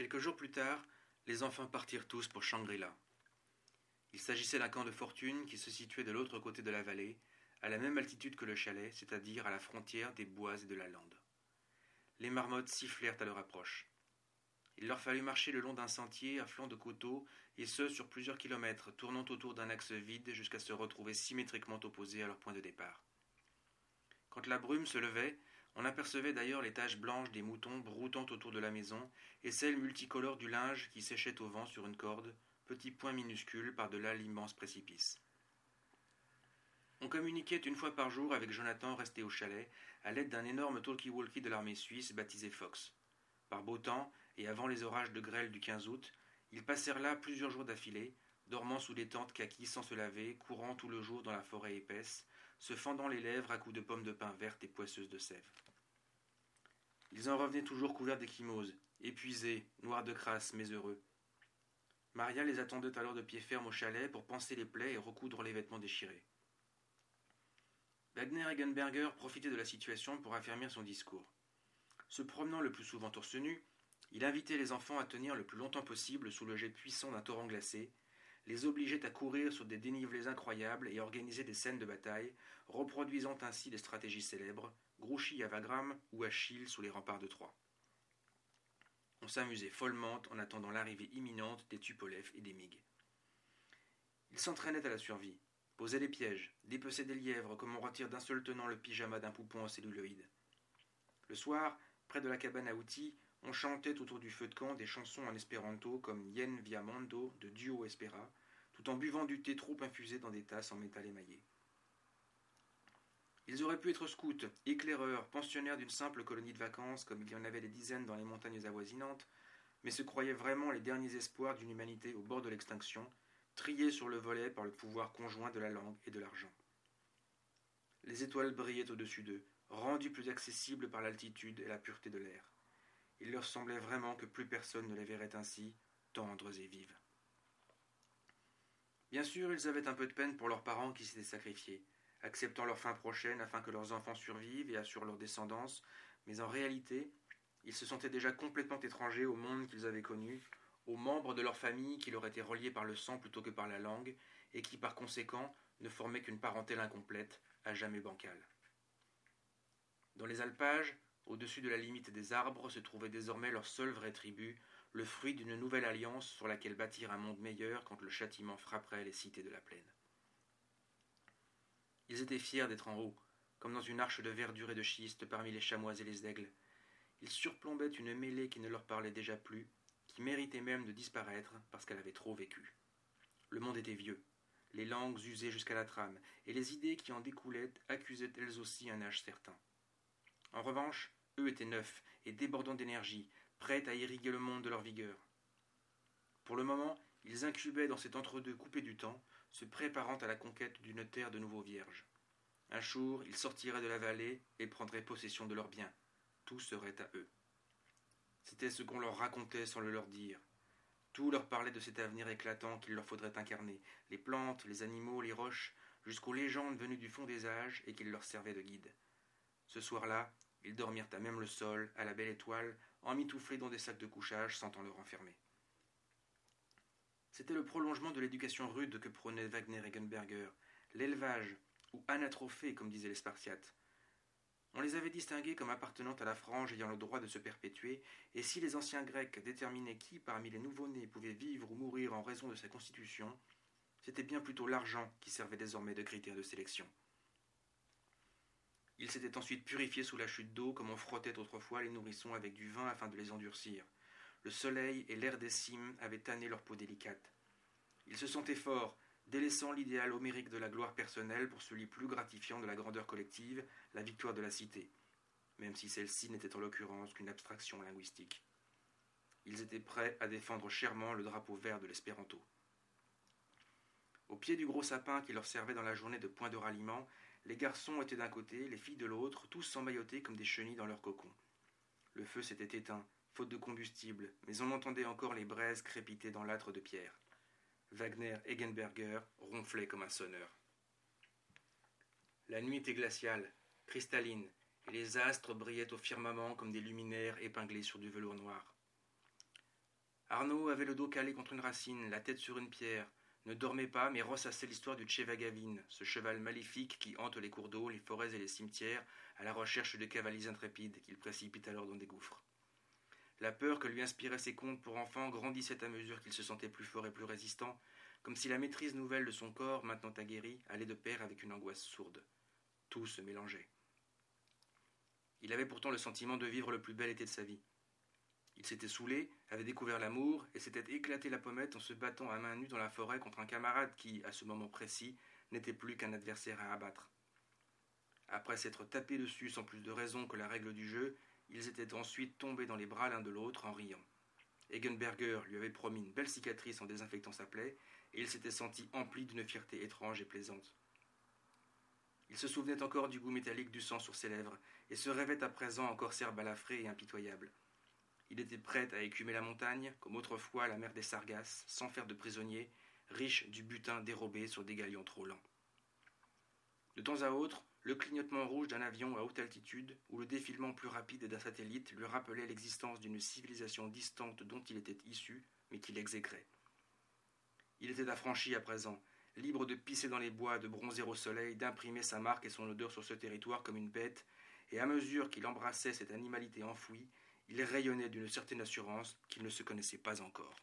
Quelques jours plus tard, les enfants partirent tous pour Shangri-La. Il s'agissait d'un camp de fortune qui se situait de l'autre côté de la vallée, à la même altitude que le chalet, c'est-à-dire à la frontière des bois et de la lande. Les marmottes sifflèrent à leur approche. Il leur fallut marcher le long d'un sentier à flanc de coteaux, et ce sur plusieurs kilomètres, tournant autour d'un axe vide jusqu'à se retrouver symétriquement opposés à leur point de départ. Quand la brume se levait, on apercevait d'ailleurs les taches blanches des moutons broutant autour de la maison, et celles multicolores du linge qui séchait au vent sur une corde, petit point minuscule par-delà l'immense précipice. On communiquait une fois par jour avec Jonathan resté au chalet, à l'aide d'un énorme talkie-walkie de l'armée suisse baptisé Fox. Par beau temps, et avant les orages de grêle du 15 août, ils passèrent là plusieurs jours d'affilée, dormant sous des tentes kaki sans se laver, courant tout le jour dans la forêt épaisse, se fendant les lèvres à coups de pommes de pin vertes et poisseuses de sève. Ils en revenaient toujours couverts d'échymoses, épuisés, noirs de crasse, mais heureux. Maria les attendait alors de pied ferme au chalet pour panser les plaies et recoudre les vêtements déchirés. Wagner Eggenberger profitait de la situation pour affermir son discours. Se promenant le plus souvent torse nu, il invitait les enfants à tenir le plus longtemps possible sous le jet puissant d'un torrent glacé, les obligeait à courir sur des dénivelés incroyables et organiser des scènes de bataille, reproduisant ainsi des stratégies célèbres, Grouchy à Wagram ou Achille sous les remparts de Troie. On s'amusait follement en attendant l'arrivée imminente des Tupolev et des Mig. Ils s'entraînaient à la survie, posaient des pièges, dépeçaient des lièvres comme on retire d'un seul tenant le pyjama d'un poupon en celluloïde. Le soir, près de la cabane à outils, on chantait autour du feu de camp des chansons en espéranto comme Yen via Mondo de Duo Espera, tout en buvant du thé trop infusé dans des tasses en métal émaillé. Ils auraient pu être scouts, éclaireurs, pensionnaires d'une simple colonie de vacances, comme il y en avait des dizaines dans les montagnes avoisinantes, mais se croyaient vraiment les derniers espoirs d'une humanité au bord de l'extinction, triés sur le volet par le pouvoir conjoint de la langue et de l'argent. Les étoiles brillaient au-dessus d'eux, rendues plus accessibles par l'altitude et la pureté de l'air. Il leur semblait vraiment que plus personne ne les verrait ainsi, tendres et vives. Bien sûr, ils avaient un peu de peine pour leurs parents qui s'étaient sacrifiés, acceptant leur fin prochaine afin que leurs enfants survivent et assurent leur descendance, mais en réalité, ils se sentaient déjà complètement étrangers au monde qu'ils avaient connu, aux membres de leur famille qui leur étaient reliés par le sang plutôt que par la langue, et qui par conséquent ne formaient qu'une parentèle incomplète, à jamais bancale. Dans les alpages, au-dessus de la limite des arbres, se trouvait désormais leur seule vraie tribu, le fruit d'une nouvelle alliance sur laquelle bâtir un monde meilleur quand le châtiment frapperait les cités de la plaine. Ils étaient fiers d'être en haut, comme dans une arche de verdure et de schiste parmi les chamois et les aigles. Ils surplombaient une mêlée qui ne leur parlait déjà plus, qui méritait même de disparaître parce qu'elle avait trop vécu. Le monde était vieux, les langues usées jusqu'à la trame, et les idées qui en découlaient accusaient elles aussi un âge certain. En revanche, étaient neufs et débordants d'énergie, prêts à irriguer le monde de leur vigueur. Pour le moment, ils incubaient dans cet entre-deux coupé du temps, se préparant à la conquête d'une terre de nouveau vierge. Un jour, ils sortiraient de la vallée et prendraient possession de leurs biens. Tout serait à eux. C'était ce qu'on leur racontait sans le leur dire. Tout leur parlait de cet avenir éclatant qu'il leur faudrait incarner, les plantes, les animaux, les roches, jusqu'aux légendes venues du fond des âges et qui leur servaient de guide. Ce soir-là, ils dormirent à même le sol, à la belle étoile, emmitouflés dans des sacs de couchage, sentant leur enfermer. C'était le prolongement de l'éducation rude que prônait Wagner Eggenberger, l'élevage, ou anatrophée, comme disaient les Spartiates. On les avait distingués comme appartenant à la frange ayant le droit de se perpétuer, et si les anciens Grecs déterminaient qui parmi les nouveau-nés pouvait vivre ou mourir en raison de sa constitution, c'était bien plutôt l'argent qui servait désormais de critère de sélection. Ils s'étaient ensuite purifiés sous la chute d'eau comme on frottait autrefois les nourrissons avec du vin afin de les endurcir. Le soleil et l'air des cimes avaient tanné leur peau délicate. Ils se sentaient forts, délaissant l'idéal homérique de la gloire personnelle pour celui plus gratifiant de la grandeur collective, la victoire de la cité, même si celle-ci n'était en l'occurrence qu'une abstraction linguistique. Ils étaient prêts à défendre chèrement le drapeau vert de l'espéranto. Au pied du gros sapin qui leur servait dans la journée de point de ralliement, les garçons étaient d'un côté, les filles de l'autre, tous s'emmaillotaient comme des chenilles dans leur cocon. Le feu s'était éteint, faute de combustible, mais on entendait encore les braises crépiter dans l'âtre de pierre. Wagner Eggenberger ronflait comme un sonneur. La nuit était glaciale, cristalline, et les astres brillaient au firmament comme des luminaires épinglés sur du velours noir. Arnaud avait le dos calé contre une racine, la tête sur une pierre, ne dormait pas, mais ressassait l'histoire du Tchevagavine, ce cheval maléfique qui hante les cours d'eau, les forêts et les cimetières, à la recherche de cavaliers intrépides qu'il précipite alors dans des gouffres. La peur que lui inspiraient ses contes pour enfants grandissait à mesure qu'il se sentait plus fort et plus résistant, comme si la maîtrise nouvelle de son corps, maintenant aguerri, allait de pair avec une angoisse sourde. Tout se mélangeait. Il avait pourtant le sentiment de vivre le plus bel été de sa vie. Il s'était saoulé, avait découvert l'amour, et s'était éclaté la pommette en se battant à main nue dans la forêt contre un camarade qui, à ce moment précis, n'était plus qu'un adversaire à abattre. Après s'être tapé dessus sans plus de raison que la règle du jeu, ils étaient ensuite tombés dans les bras l'un de l'autre en riant. Egenberger lui avait promis une belle cicatrice en désinfectant sa plaie, et il s'était senti empli d'une fierté étrange et plaisante. Il se souvenait encore du goût métallique du sang sur ses lèvres, et se rêvait à présent encore corsaire balafré et impitoyable. Il était prêt à écumer la montagne, comme autrefois la mer des Sargasses, sans faire de prisonnier, riche du butin dérobé sur des galions trop lents. De temps à autre, le clignotement rouge d'un avion à haute altitude ou le défilement plus rapide d'un satellite lui rappelait l'existence d'une civilisation distante dont il était issu, mais qu'il exécrait. Il était affranchi à présent, libre de pisser dans les bois, de bronzer au soleil, d'imprimer sa marque et son odeur sur ce territoire comme une bête, et à mesure qu'il embrassait cette animalité enfouie, il rayonnait d'une certaine assurance qu'il ne se connaissait pas encore.